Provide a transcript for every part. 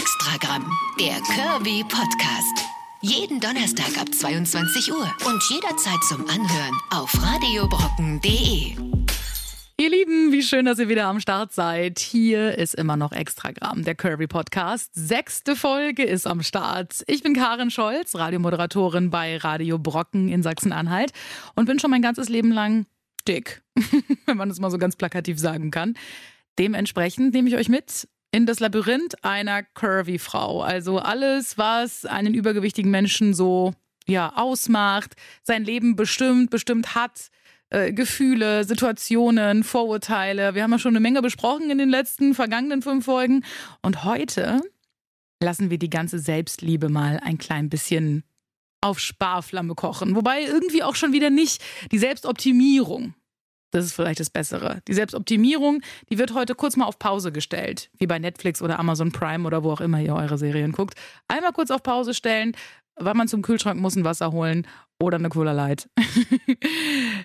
Extragramm, der Kirby Podcast. Jeden Donnerstag ab 22 Uhr und jederzeit zum Anhören auf radiobrocken.de. Ihr Lieben, wie schön, dass ihr wieder am Start seid. Hier ist immer noch Extragramm, der Kirby Podcast. Sechste Folge ist am Start. Ich bin Karin Scholz, Radiomoderatorin bei Radio Brocken in Sachsen-Anhalt und bin schon mein ganzes Leben lang dick, wenn man das mal so ganz plakativ sagen kann. Dementsprechend nehme ich euch mit in das Labyrinth einer Curvy-Frau. Also alles, was einen übergewichtigen Menschen so ja, ausmacht, sein Leben bestimmt, bestimmt hat. Äh, Gefühle, Situationen, Vorurteile. Wir haben ja schon eine Menge besprochen in den letzten vergangenen fünf Folgen. Und heute lassen wir die ganze Selbstliebe mal ein klein bisschen auf Sparflamme kochen. Wobei irgendwie auch schon wieder nicht die Selbstoptimierung. Das ist vielleicht das Bessere. Die Selbstoptimierung, die wird heute kurz mal auf Pause gestellt, wie bei Netflix oder Amazon Prime oder wo auch immer ihr eure Serien guckt. Einmal kurz auf Pause stellen, weil man zum Kühlschrank muss ein Wasser holen oder eine Cola Light.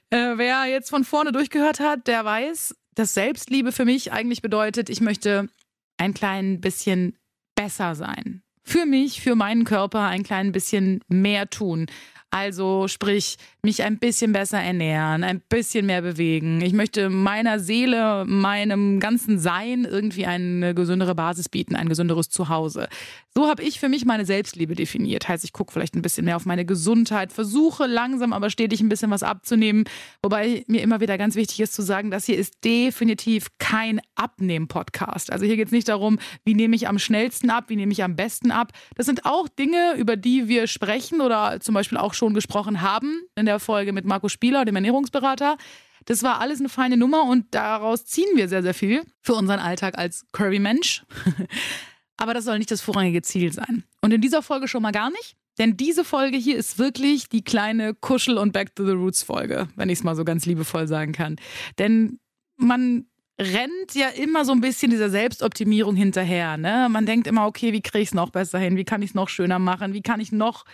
äh, wer jetzt von vorne durchgehört hat, der weiß, dass Selbstliebe für mich eigentlich bedeutet, ich möchte ein klein bisschen besser sein. Für mich, für meinen Körper ein klein bisschen mehr tun. Also sprich, mich ein bisschen besser ernähren, ein bisschen mehr bewegen. Ich möchte meiner Seele, meinem ganzen Sein irgendwie eine gesündere Basis bieten, ein gesünderes Zuhause. So habe ich für mich meine Selbstliebe definiert. Heißt, ich gucke vielleicht ein bisschen mehr auf meine Gesundheit, versuche langsam aber stetig ein bisschen was abzunehmen. Wobei mir immer wieder ganz wichtig ist zu sagen, das hier ist definitiv kein Abnehmen-Podcast. Also hier geht es nicht darum, wie nehme ich am schnellsten ab, wie nehme ich am besten ab. Das sind auch Dinge, über die wir sprechen oder zum Beispiel auch schon gesprochen haben in der Folge mit Marco Spieler, dem Ernährungsberater. Das war alles eine feine Nummer und daraus ziehen wir sehr, sehr viel für unseren Alltag als Curvy-Mensch. Aber das soll nicht das vorrangige Ziel sein. Und in dieser Folge schon mal gar nicht. Denn diese Folge hier ist wirklich die kleine Kuschel- und Back to the Roots-Folge, wenn ich es mal so ganz liebevoll sagen kann. Denn man rennt ja immer so ein bisschen dieser Selbstoptimierung hinterher. Ne? Man denkt immer, okay, wie kriege ich es noch besser hin? Wie kann ich es noch schöner machen? Wie kann ich noch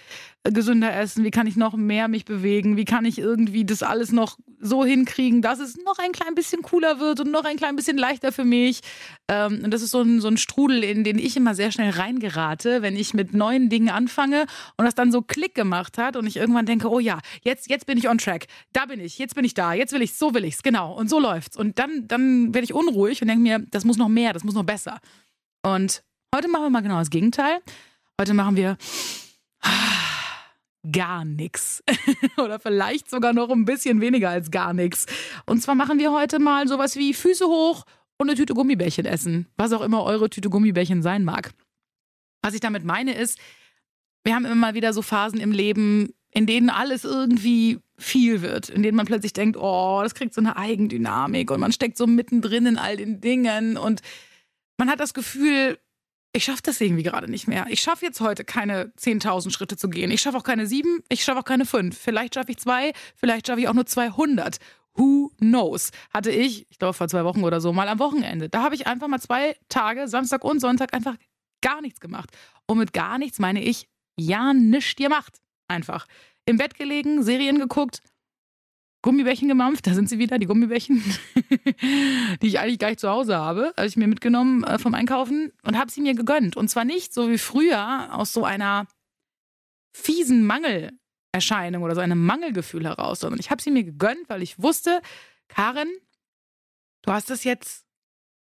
gesünder essen? Wie kann ich noch mehr mich bewegen? Wie kann ich irgendwie das alles noch so hinkriegen, dass es noch ein klein bisschen cooler wird und noch ein klein bisschen leichter für mich? Ähm, und das ist so ein, so ein Strudel, in den ich immer sehr schnell reingerate, wenn ich mit neuen Dingen anfange und das dann so Klick gemacht hat und ich irgendwann denke, oh ja, jetzt, jetzt bin ich on track. Da bin ich, jetzt bin ich da, jetzt will ich so will ich's, genau. Und so läuft's. Und dann, dann werde ich unruhig und denke mir, das muss noch mehr, das muss noch besser. Und heute machen wir mal genau das Gegenteil. Heute machen wir gar nichts. Oder vielleicht sogar noch ein bisschen weniger als gar nichts. Und zwar machen wir heute mal sowas wie Füße hoch und eine Tüte Gummibärchen essen. Was auch immer eure Tüte Gummibärchen sein mag. Was ich damit meine ist, wir haben immer mal wieder so Phasen im Leben, in denen alles irgendwie viel wird, in denen man plötzlich denkt, oh, das kriegt so eine Eigendynamik und man steckt so mittendrin in all den Dingen und man hat das Gefühl, ich schaffe das irgendwie gerade nicht mehr. Ich schaffe jetzt heute keine 10.000 Schritte zu gehen. Ich schaffe auch keine sieben, ich schaffe auch keine fünf. Vielleicht schaffe ich zwei, vielleicht schaffe ich auch nur 200. Who knows? Hatte ich, ich glaube vor zwei Wochen oder so, mal am Wochenende. Da habe ich einfach mal zwei Tage, Samstag und Sonntag, einfach gar nichts gemacht. Und mit gar nichts meine ich ja nichts gemacht. Einfach im Bett gelegen, Serien geguckt, Gummibärchen gemampft, da sind sie wieder, die Gummibärchen, die ich eigentlich gar nicht zu Hause habe, habe ich mir mitgenommen äh, vom Einkaufen und habe sie mir gegönnt. Und zwar nicht so wie früher aus so einer fiesen Mangelerscheinung oder so einem Mangelgefühl heraus, sondern ich habe sie mir gegönnt, weil ich wusste, Karin, du hast das jetzt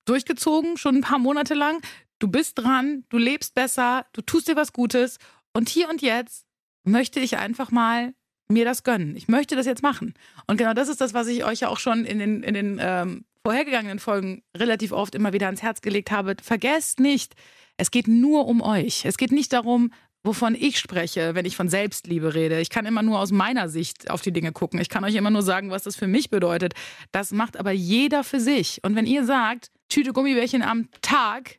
durchgezogen, schon ein paar Monate lang, du bist dran, du lebst besser, du tust dir was Gutes und hier und jetzt möchte ich einfach mal mir das gönnen. Ich möchte das jetzt machen. Und genau das ist das, was ich euch ja auch schon in den, in den ähm, vorhergegangenen Folgen relativ oft immer wieder ans Herz gelegt habe. Vergesst nicht, es geht nur um euch. Es geht nicht darum, wovon ich spreche, wenn ich von Selbstliebe rede. Ich kann immer nur aus meiner Sicht auf die Dinge gucken. Ich kann euch immer nur sagen, was das für mich bedeutet. Das macht aber jeder für sich. Und wenn ihr sagt, Tüte Gummibärchen am Tag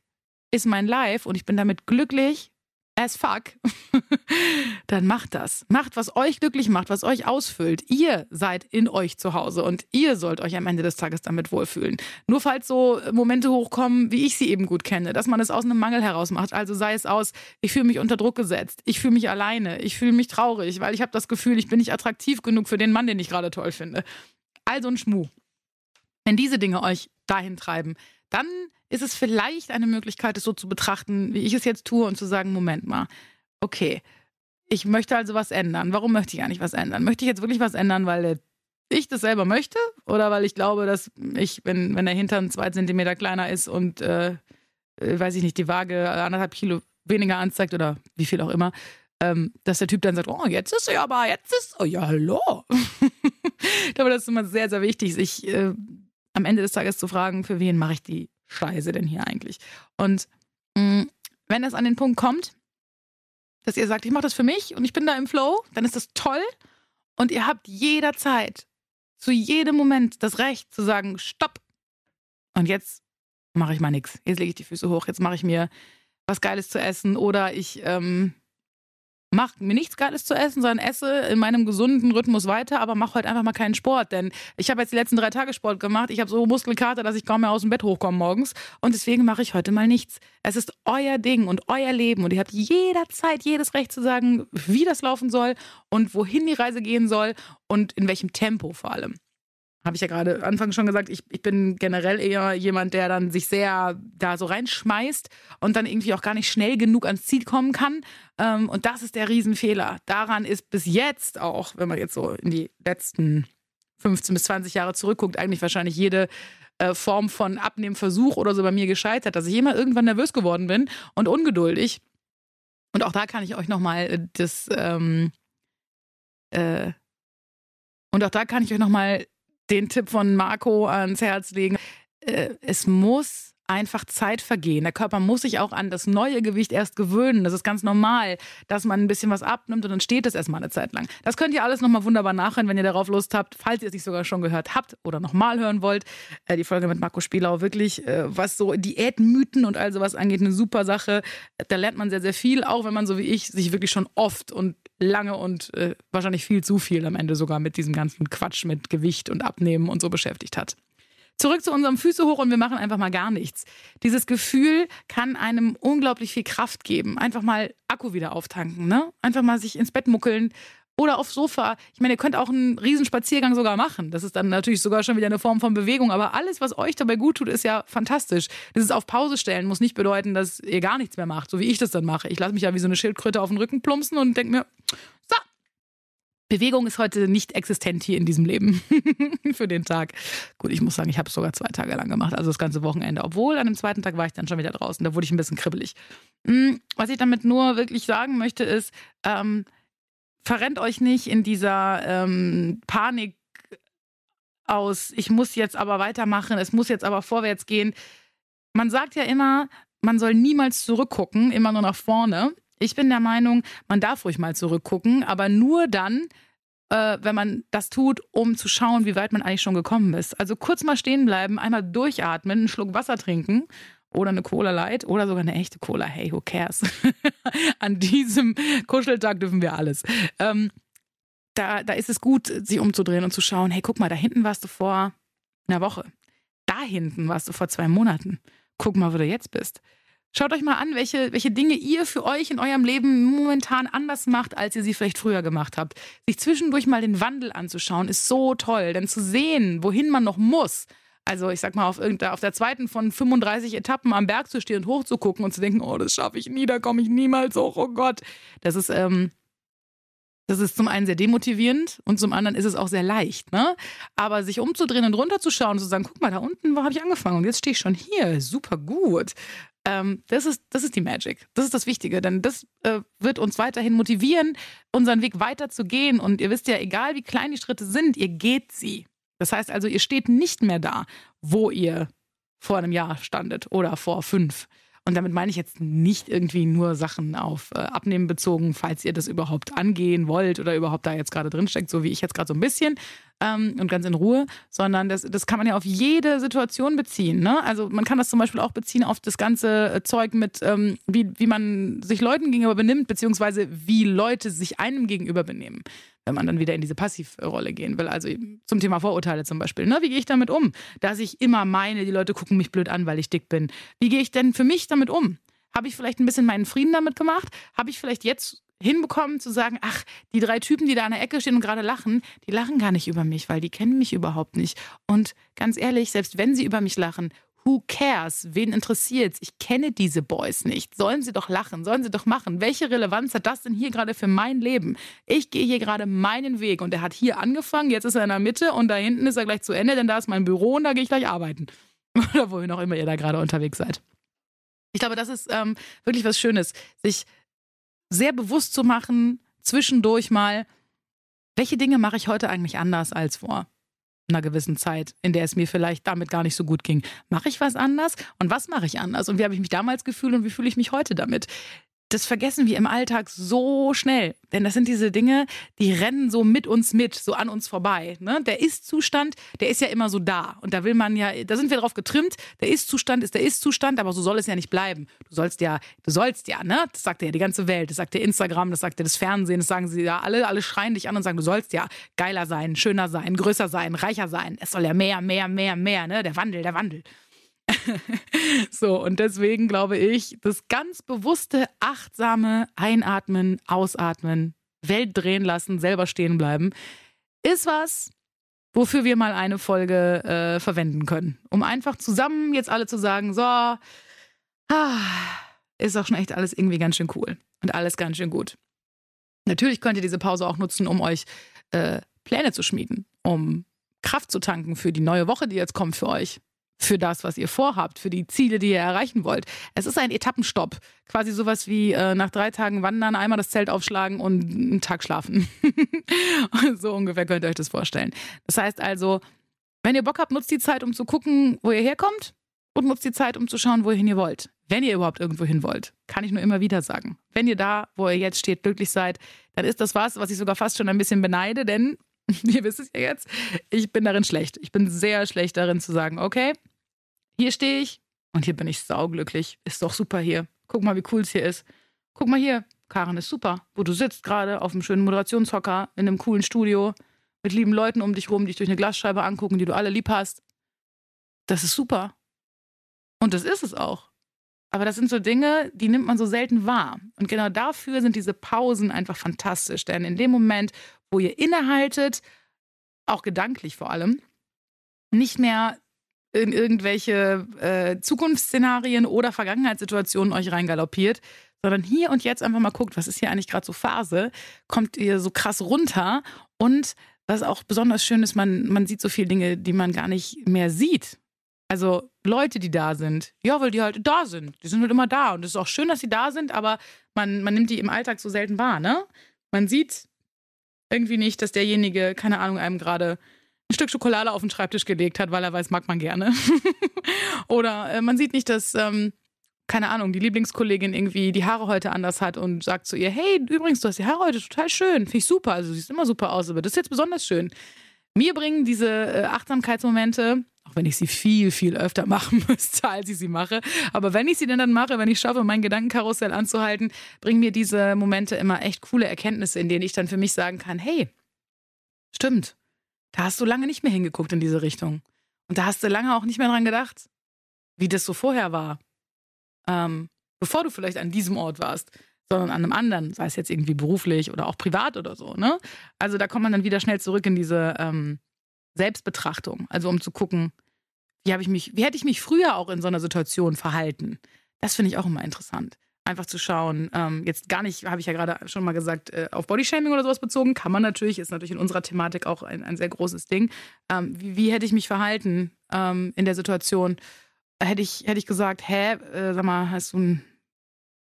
ist mein Life und ich bin damit glücklich, as fuck, dann macht das. Macht, was euch glücklich macht, was euch ausfüllt. Ihr seid in euch zu Hause und ihr sollt euch am Ende des Tages damit wohlfühlen. Nur falls so Momente hochkommen, wie ich sie eben gut kenne, dass man es aus einem Mangel heraus macht. Also sei es aus, ich fühle mich unter Druck gesetzt, ich fühle mich alleine, ich fühle mich traurig, weil ich habe das Gefühl, ich bin nicht attraktiv genug für den Mann, den ich gerade toll finde. Also ein Schmuh. Wenn diese Dinge euch dahin treiben, dann ist es vielleicht eine Möglichkeit, es so zu betrachten, wie ich es jetzt tue und zu sagen, Moment mal, okay, ich möchte also was ändern. Warum möchte ich eigentlich was ändern? Möchte ich jetzt wirklich was ändern, weil ich das selber möchte oder weil ich glaube, dass ich, wenn, wenn der Hintern zwei Zentimeter kleiner ist und, äh, äh weiß ich nicht, die Waage anderthalb Kilo weniger anzeigt oder wie viel auch immer, ähm, dass der Typ dann sagt, oh, jetzt ist er aber, jetzt ist, oh ja, hallo. ich glaube, das ist immer sehr, sehr wichtig, sich äh, am Ende des Tages zu fragen, für wen mache ich die Scheiße denn hier eigentlich? Und mh, mm, wenn es an den Punkt kommt, dass ihr sagt, ich mache das für mich und ich bin da im Flow, dann ist das toll. Und ihr habt jederzeit, zu jedem Moment das Recht zu sagen, stopp. Und jetzt mache ich mal nichts. Jetzt lege ich die Füße hoch, jetzt mache ich mir was Geiles zu essen oder ich ähm, mach mir nichts Geiles zu essen, sondern esse in meinem gesunden Rhythmus weiter, aber mach heute einfach mal keinen Sport. Denn ich habe jetzt die letzten drei Tage Sport gemacht. Ich habe so Muskelkater, dass ich kaum mehr aus dem Bett hochkomme morgens. Und deswegen mache ich heute mal nichts. Es ist euer Ding und euer Leben. Und ihr habt jederzeit jedes Recht zu sagen, wie das laufen soll und wohin die Reise gehen soll und in welchem Tempo vor allem habe ich ja gerade anfangs schon gesagt, ich, ich bin generell eher jemand, der dann sich sehr da so reinschmeißt und dann irgendwie auch gar nicht schnell genug ans Ziel kommen kann. Ähm, und das ist der Riesenfehler. Daran ist bis jetzt auch, wenn man jetzt so in die letzten 15 bis 20 Jahre zurückguckt, eigentlich wahrscheinlich jede äh, Form von Abnehmversuch oder so bei mir gescheitert, dass ich immer irgendwann nervös geworden bin und ungeduldig. Und auch da kann ich euch nochmal äh, das, ähm, äh, und auch da kann ich euch nochmal den Tipp von Marco ans Herz legen. Äh, es muss einfach Zeit vergehen. Der Körper muss sich auch an das neue Gewicht erst gewöhnen. Das ist ganz normal, dass man ein bisschen was abnimmt und dann steht es erstmal eine Zeit lang. Das könnt ihr alles nochmal wunderbar nachhören, wenn ihr darauf Lust habt, falls ihr es nicht sogar schon gehört habt oder nochmal hören wollt. Äh, die Folge mit Marco Spielau, wirklich, äh, was so Diätmythen und all sowas angeht, eine super Sache. Da lernt man sehr, sehr viel, auch wenn man so wie ich sich wirklich schon oft und lange und äh, wahrscheinlich viel zu viel am Ende sogar mit diesem ganzen Quatsch mit Gewicht und Abnehmen und so beschäftigt hat. Zurück zu unserem Füße hoch und wir machen einfach mal gar nichts. Dieses Gefühl kann einem unglaublich viel Kraft geben. Einfach mal Akku wieder auftanken, ne? Einfach mal sich ins Bett muckeln oder aufs Sofa. Ich meine, ihr könnt auch einen Riesenspaziergang sogar machen. Das ist dann natürlich sogar schon wieder eine Form von Bewegung. Aber alles, was euch dabei gut tut, ist ja fantastisch. Dieses auf Pause stellen muss nicht bedeuten, dass ihr gar nichts mehr macht, so wie ich das dann mache. Ich lasse mich ja wie so eine Schildkröte auf den Rücken plumpsen und denke mir, so, Bewegung ist heute nicht existent hier in diesem Leben für den Tag. Gut, ich muss sagen, ich habe es sogar zwei Tage lang gemacht, also das ganze Wochenende. Obwohl an dem zweiten Tag war ich dann schon wieder draußen, da wurde ich ein bisschen kribbelig. Hm, was ich damit nur wirklich sagen möchte, ist, ähm, verrennt euch nicht in dieser ähm, Panik aus, ich muss jetzt aber weitermachen, es muss jetzt aber vorwärts gehen. Man sagt ja immer, man soll niemals zurückgucken, immer nur nach vorne. Ich bin der Meinung, man darf ruhig mal zurückgucken, aber nur dann, äh, wenn man das tut, um zu schauen, wie weit man eigentlich schon gekommen ist. Also kurz mal stehen bleiben, einmal durchatmen, einen Schluck Wasser trinken oder eine Cola Light oder sogar eine echte Cola. Hey, who cares? An diesem Kuscheltag dürfen wir alles. Ähm, da, da ist es gut, sich umzudrehen und zu schauen, hey, guck mal, da hinten warst du vor einer Woche. Da hinten warst du vor zwei Monaten. Guck mal, wo du jetzt bist. Schaut euch mal an, welche, welche Dinge ihr für euch in eurem Leben momentan anders macht, als ihr sie vielleicht früher gemacht habt. Sich zwischendurch mal den Wandel anzuschauen, ist so toll. Denn zu sehen, wohin man noch muss, also ich sag mal, auf, auf der zweiten von 35 Etappen am Berg zu stehen und hochzugucken und zu denken, oh, das schaffe ich nie, da komme ich niemals hoch, oh Gott. Das ist, ähm, das ist zum einen sehr demotivierend und zum anderen ist es auch sehr leicht. Ne? Aber sich umzudrehen und runterzuschauen und zu sagen, guck mal, da unten habe ich angefangen und jetzt stehe ich schon hier, super gut. Ähm, das, ist, das ist die Magic. Das ist das Wichtige, denn das äh, wird uns weiterhin motivieren, unseren Weg weiterzugehen. Und ihr wisst ja, egal wie klein die Schritte sind, ihr geht sie. Das heißt also, ihr steht nicht mehr da, wo ihr vor einem Jahr standet oder vor fünf. Und damit meine ich jetzt nicht irgendwie nur Sachen auf äh, Abnehmen bezogen, falls ihr das überhaupt angehen wollt oder überhaupt da jetzt gerade drinsteckt, so wie ich jetzt gerade so ein bisschen ähm, und ganz in Ruhe, sondern das, das kann man ja auf jede Situation beziehen. Ne? Also man kann das zum Beispiel auch beziehen auf das ganze äh, Zeug mit, ähm, wie, wie man sich Leuten gegenüber benimmt, beziehungsweise wie Leute sich einem gegenüber benehmen wenn man dann wieder in diese Passivrolle gehen will. Also zum Thema Vorurteile zum Beispiel. Ne? Wie gehe ich damit um? Dass ich immer meine, die Leute gucken mich blöd an, weil ich dick bin. Wie gehe ich denn für mich damit um? Habe ich vielleicht ein bisschen meinen Frieden damit gemacht? Habe ich vielleicht jetzt hinbekommen zu sagen, ach, die drei Typen, die da an der Ecke stehen und gerade lachen, die lachen gar nicht über mich, weil die kennen mich überhaupt nicht. Und ganz ehrlich, selbst wenn sie über mich lachen, Who cares? Wen interessiert's? Ich kenne diese Boys nicht. Sollen sie doch lachen, sollen sie doch machen. Welche Relevanz hat das denn hier gerade für mein Leben? Ich gehe hier gerade meinen Weg und er hat hier angefangen, jetzt ist er in der Mitte und da hinten ist er gleich zu Ende, denn da ist mein Büro und da gehe ich gleich arbeiten. Oder wohin auch immer ihr da gerade unterwegs seid. Ich glaube, das ist ähm, wirklich was Schönes, sich sehr bewusst zu machen, zwischendurch mal, welche Dinge mache ich heute eigentlich anders als vor einer gewissen Zeit, in der es mir vielleicht damit gar nicht so gut ging. Mache ich was anders? Und was mache ich anders? Und wie habe ich mich damals gefühlt und wie fühle ich mich heute damit? Das vergessen wir im Alltag so schnell. Denn das sind diese Dinge, die rennen so mit uns mit, so an uns vorbei. Ne? Der Ist-Zustand, der ist ja immer so da. Und da will man ja, da sind wir drauf getrimmt. Der Ist-Zustand ist der Ist-Zustand, aber so soll es ja nicht bleiben. Du sollst ja, du sollst ja, ne? Das sagt ja die ganze Welt. Das sagt der Instagram, das sagt ja das Fernsehen, das sagen sie ja alle, alle schreien dich an und sagen, du sollst ja geiler sein, schöner sein, größer sein, reicher sein. Es soll ja mehr, mehr, mehr, mehr, ne? Der Wandel, der Wandel. so, und deswegen glaube ich, das ganz bewusste, achtsame Einatmen, Ausatmen, Welt drehen lassen, selber stehen bleiben, ist was, wofür wir mal eine Folge äh, verwenden können. Um einfach zusammen jetzt alle zu sagen, so, ah, ist auch schon echt alles irgendwie ganz schön cool und alles ganz schön gut. Natürlich könnt ihr diese Pause auch nutzen, um euch äh, Pläne zu schmieden, um Kraft zu tanken für die neue Woche, die jetzt kommt für euch für das, was ihr vorhabt, für die Ziele, die ihr erreichen wollt. Es ist ein Etappenstopp. Quasi sowas wie äh, nach drei Tagen wandern, einmal das Zelt aufschlagen und einen Tag schlafen. so ungefähr könnt ihr euch das vorstellen. Das heißt also, wenn ihr Bock habt, nutzt die Zeit, um zu gucken, wo ihr herkommt und nutzt die Zeit, um zu schauen, wohin ihr wollt. Wenn ihr überhaupt irgendwo hin wollt, kann ich nur immer wieder sagen. Wenn ihr da, wo ihr jetzt steht, glücklich seid, dann ist das was, was ich sogar fast schon ein bisschen beneide, denn ihr wisst es ja jetzt, ich bin darin schlecht. Ich bin sehr schlecht darin zu sagen, okay, hier stehe ich und hier bin ich sauglücklich. Ist doch super hier. Guck mal, wie cool es hier ist. Guck mal hier, Karen ist super, wo du sitzt gerade auf einem schönen Moderationshocker in einem coolen Studio mit lieben Leuten um dich rum, die dich durch eine Glasscheibe angucken, die du alle lieb hast. Das ist super. Und das ist es auch. Aber das sind so Dinge, die nimmt man so selten wahr. Und genau dafür sind diese Pausen einfach fantastisch. Denn in dem Moment, wo ihr innehaltet, auch gedanklich vor allem, nicht mehr in irgendwelche äh, Zukunftsszenarien oder Vergangenheitssituationen euch reingaloppiert, sondern hier und jetzt einfach mal guckt, was ist hier eigentlich gerade so Phase, kommt ihr so krass runter und was auch besonders schön ist, man, man sieht so viele Dinge, die man gar nicht mehr sieht. Also Leute, die da sind. Ja, weil die halt da sind. Die sind halt immer da. Und es ist auch schön, dass sie da sind, aber man, man nimmt die im Alltag so selten wahr, ne? Man sieht irgendwie nicht, dass derjenige, keine Ahnung, einem gerade ein Stück Schokolade auf den Schreibtisch gelegt hat, weil er weiß, mag man gerne. Oder äh, man sieht nicht, dass, ähm, keine Ahnung, die Lieblingskollegin irgendwie die Haare heute anders hat und sagt zu ihr, hey, übrigens, du hast die Haare heute total schön, finde ich super, also du siehst immer super aus, aber das ist jetzt besonders schön. Mir bringen diese äh, Achtsamkeitsmomente, auch wenn ich sie viel, viel öfter machen müsste, als ich sie mache, aber wenn ich sie denn dann mache, wenn ich schaffe, mein Gedankenkarussell anzuhalten, bringen mir diese Momente immer echt coole Erkenntnisse, in denen ich dann für mich sagen kann, hey, stimmt, da hast du lange nicht mehr hingeguckt in diese Richtung. Und da hast du lange auch nicht mehr dran gedacht, wie das so vorher war. Ähm, bevor du vielleicht an diesem Ort warst, sondern an einem anderen, sei es jetzt irgendwie beruflich oder auch privat oder so. Ne? Also da kommt man dann wieder schnell zurück in diese ähm, Selbstbetrachtung. Also um zu gucken, wie ich mich, wie hätte ich mich früher auch in so einer Situation verhalten? Das finde ich auch immer interessant einfach zu schauen. Ähm, jetzt gar nicht, habe ich ja gerade schon mal gesagt, äh, auf Bodyshaming oder sowas bezogen. Kann man natürlich, ist natürlich in unserer Thematik auch ein, ein sehr großes Ding. Ähm, wie, wie, hätte ich mich verhalten ähm, in der Situation? Hätte ich, hätte ich gesagt, hä, äh, sag mal, hast du ein,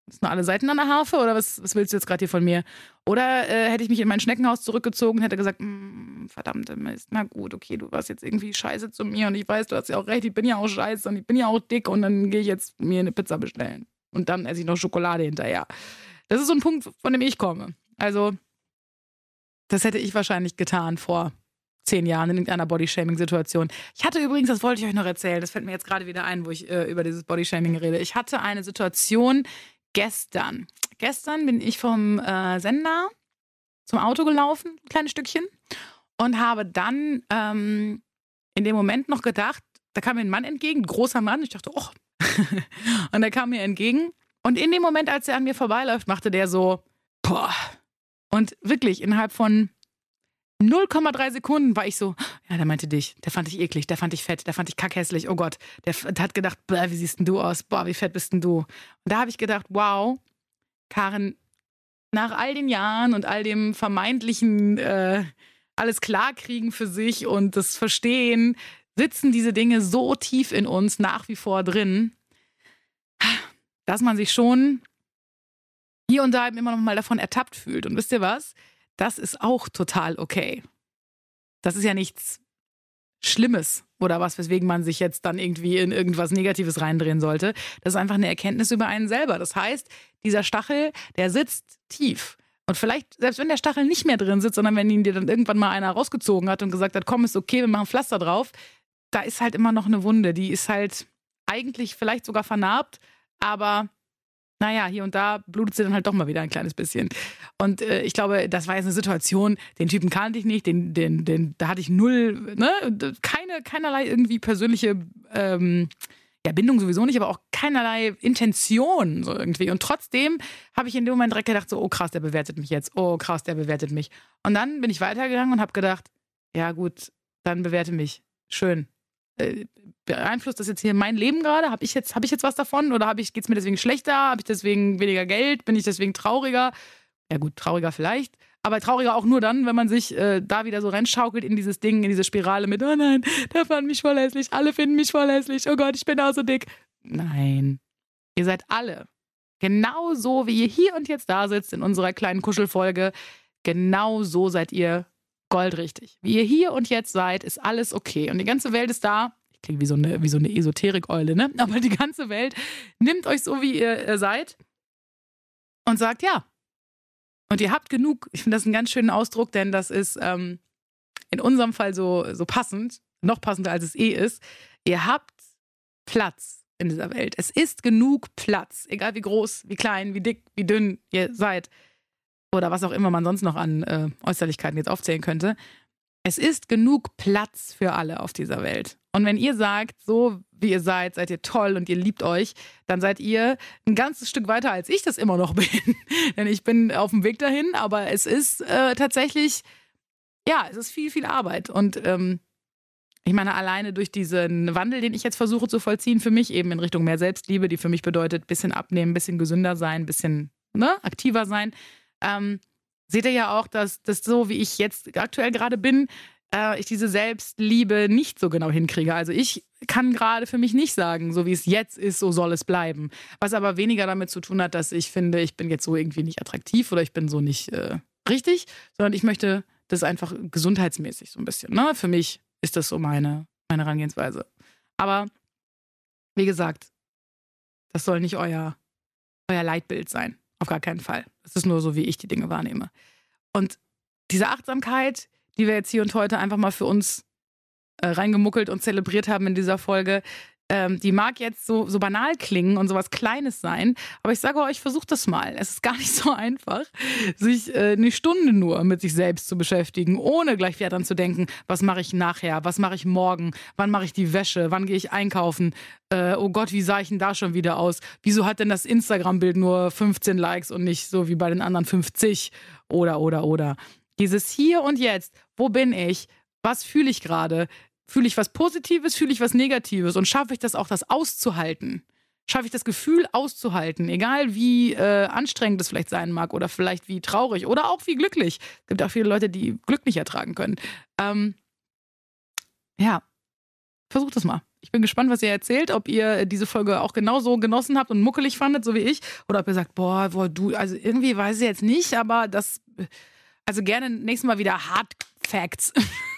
hast du alle Seiten an der Harfe oder was, was willst du jetzt gerade hier von mir? Oder äh, hätte ich mich in mein Schneckenhaus zurückgezogen hätte gesagt, mm, verdammte Mist, na gut, okay, du warst jetzt irgendwie scheiße zu mir und ich weiß, du hast ja auch recht, ich bin ja auch scheiße und ich bin ja auch dick und dann gehe ich jetzt mir eine Pizza bestellen. Und dann esse ich noch Schokolade hinterher. Das ist so ein Punkt, von dem ich komme. Also, das hätte ich wahrscheinlich getan vor zehn Jahren in irgendeiner Bodyshaming-Situation. Ich hatte übrigens, das wollte ich euch noch erzählen, das fällt mir jetzt gerade wieder ein, wo ich äh, über dieses Bodyshaming rede. Ich hatte eine Situation gestern. Gestern bin ich vom äh, Sender zum Auto gelaufen, ein kleines Stückchen, und habe dann ähm, in dem Moment noch gedacht, da kam mir ein Mann entgegen, ein großer Mann. Ich dachte, oh, und er kam mir entgegen. Und in dem Moment, als er an mir vorbeiläuft, machte der so, boah. Und wirklich, innerhalb von 0,3 Sekunden war ich so, ja, der meinte dich, der fand ich eklig, der fand ich fett, der fand ich kackhässlich, oh Gott, der, hat gedacht, wie siehst denn du aus, boah, wie fett bist denn du? Und da habe ich gedacht, wow, Karen, nach all den Jahren und all dem vermeintlichen äh, alles klarkriegen für sich und das Verstehen, sitzen diese Dinge so tief in uns nach wie vor drin, dass man sich schon hier und da immer noch mal davon ertappt fühlt. Und wisst ihr was? Das ist auch total okay. Das ist ja nichts Schlimmes oder was, weswegen man sich jetzt dann irgendwie in irgendwas Negatives reindrehen sollte. Das ist einfach eine Erkenntnis über einen selber. Das heißt, dieser Stachel, der sitzt tief. Und vielleicht, selbst wenn der Stachel nicht mehr drin sitzt, sondern wenn ihn dir dann irgendwann mal einer rausgezogen hat und gesagt hat, komm, ist okay, wir machen Pflaster drauf, da ist halt immer noch eine Wunde. Die ist halt eigentlich vielleicht sogar vernarbt, aber naja, hier und da blutet sie dann halt doch mal wieder ein kleines bisschen. Und äh, ich glaube, das war jetzt eine Situation, den Typen kannte ich nicht, den, den, den, da hatte ich null, ne, keine, keinerlei irgendwie persönliche ähm, ja, Bindung sowieso nicht, aber auch keinerlei Intention so irgendwie. Und trotzdem habe ich in dem Moment direkt gedacht, so, oh krass, der bewertet mich jetzt, oh krass, der bewertet mich. Und dann bin ich weitergegangen und habe gedacht, ja gut, dann bewerte mich. Schön. Äh, beeinflusst das jetzt hier mein Leben gerade? Habe ich jetzt, ich jetzt was davon? Oder geht es mir deswegen schlechter? Habe ich deswegen weniger Geld? Bin ich deswegen trauriger? Ja gut, trauriger vielleicht. Aber trauriger auch nur dann, wenn man sich äh, da wieder so reinschaukelt in dieses Ding, in diese Spirale mit, oh nein, der fand mich voll hässlich, alle finden mich voll hässlich, oh Gott, ich bin auch so dick. Nein. Ihr seid alle genau so, wie ihr hier und jetzt da sitzt in unserer kleinen Kuschelfolge. Genau so seid ihr goldrichtig. Wie ihr hier und jetzt seid, ist alles okay. Und die ganze Welt ist da. Ich klinge wie so eine, so eine Esoterik-Eule, ne? Aber die ganze Welt nimmt euch so, wie ihr seid und sagt, ja. Und ihr habt genug. Ich finde das einen ganz schönen Ausdruck, denn das ist ähm, in unserem Fall so, so passend, noch passender als es eh ist. Ihr habt Platz in dieser Welt. Es ist genug Platz, egal wie groß, wie klein, wie dick, wie dünn ihr seid oder was auch immer man sonst noch an äh, Äußerlichkeiten jetzt aufzählen könnte. Es ist genug Platz für alle auf dieser Welt. Und wenn ihr sagt, so wie ihr seid, seid ihr toll und ihr liebt euch, dann seid ihr ein ganzes Stück weiter, als ich das immer noch bin. Denn ich bin auf dem Weg dahin, aber es ist äh, tatsächlich, ja, es ist viel, viel Arbeit. Und ähm, ich meine, alleine durch diesen Wandel, den ich jetzt versuche zu vollziehen, für mich eben in Richtung mehr Selbstliebe, die für mich bedeutet, bisschen abnehmen, bisschen gesünder sein, bisschen ne, aktiver sein, ähm, seht ihr ja auch, dass das so, wie ich jetzt aktuell gerade bin, äh, ich diese Selbstliebe nicht so genau hinkriege. Also ich kann gerade für mich nicht sagen, so wie es jetzt ist, so soll es bleiben. Was aber weniger damit zu tun hat, dass ich finde, ich bin jetzt so irgendwie nicht attraktiv oder ich bin so nicht äh, richtig, sondern ich möchte das einfach gesundheitsmäßig so ein bisschen. Ne? Für mich ist das so meine, meine Herangehensweise. Aber wie gesagt, das soll nicht euer, euer Leitbild sein. Auf gar keinen Fall. Es ist nur so, wie ich die Dinge wahrnehme. Und diese Achtsamkeit, die wir jetzt hier und heute einfach mal für uns äh, reingemuckelt und zelebriert haben in dieser Folge, ähm, die mag jetzt so, so banal klingen und sowas Kleines sein, aber ich sage euch, versucht das mal. Es ist gar nicht so einfach, sich äh, eine Stunde nur mit sich selbst zu beschäftigen, ohne gleich wieder dran zu denken, was mache ich nachher, was mache ich morgen, wann mache ich die Wäsche, wann gehe ich einkaufen, äh, oh Gott, wie sah ich denn da schon wieder aus? Wieso hat denn das Instagram-Bild nur 15 Likes und nicht so wie bei den anderen 50? Oder, oder, oder. Dieses Hier und Jetzt, wo bin ich? Was fühle ich gerade? Fühle ich was Positives, fühle ich was Negatives und schaffe ich das auch, das auszuhalten? Schaffe ich das Gefühl auszuhalten, egal wie äh, anstrengend es vielleicht sein mag oder vielleicht wie traurig oder auch wie glücklich. Es gibt auch viele Leute, die Glück nicht ertragen können. Ähm, ja, versucht das mal. Ich bin gespannt, was ihr erzählt, ob ihr diese Folge auch genauso genossen habt und muckelig fandet, so wie ich, oder ob ihr sagt, boah, boah, du, also irgendwie weiß ich jetzt nicht, aber das, also gerne nächstes Mal wieder Hard Facts.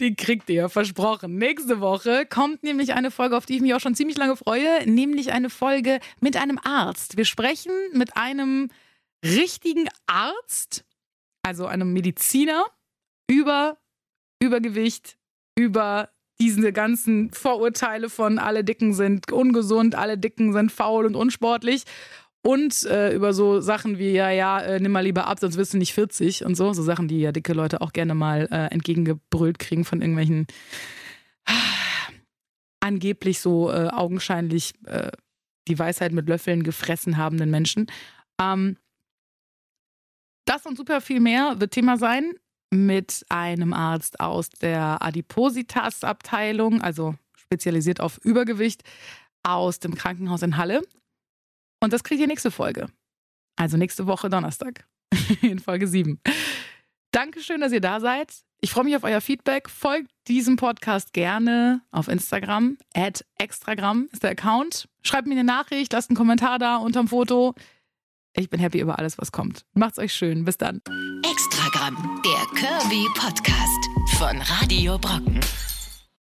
Die kriegt ihr, versprochen. Nächste Woche kommt nämlich eine Folge, auf die ich mich auch schon ziemlich lange freue, nämlich eine Folge mit einem Arzt. Wir sprechen mit einem richtigen Arzt, also einem Mediziner, über Übergewicht, über diese ganzen Vorurteile von alle Dicken sind ungesund, alle Dicken sind faul und unsportlich und äh, über so Sachen wie, ja, ja, äh, nimm mal lieber ab, sonst wirst du nicht 40 und so. So Sachen, die ja dicke Leute auch gerne mal äh, entgegengebrüllt kriegen von irgendwelchen angeblich so äh, augenscheinlich äh, die Weisheit mit Löffeln gefressen habenden Menschen. Ähm, das und super viel mehr wird Thema sein. mit einem Arzt aus der Adipositas-Abteilung, also spezialisiert auf Übergewicht, aus dem Krankenhaus in Halle. Und das kriegt ihr nächste Folge. Also nächste Woche Donnerstag in Folge 7. Dankeschön, dass ihr da seid. Ich freue mich auf euer Feedback. Folgt diesem Podcast gerne auf Instagram. At Extragramm ist der Account. Schreibt mir eine Nachricht, lasst einen Kommentar da unterm Foto. Ich bin happy über alles, was kommt. Macht's euch schön. Bis dann. Extragramm, der Kirby Podcast von Radio Brocken.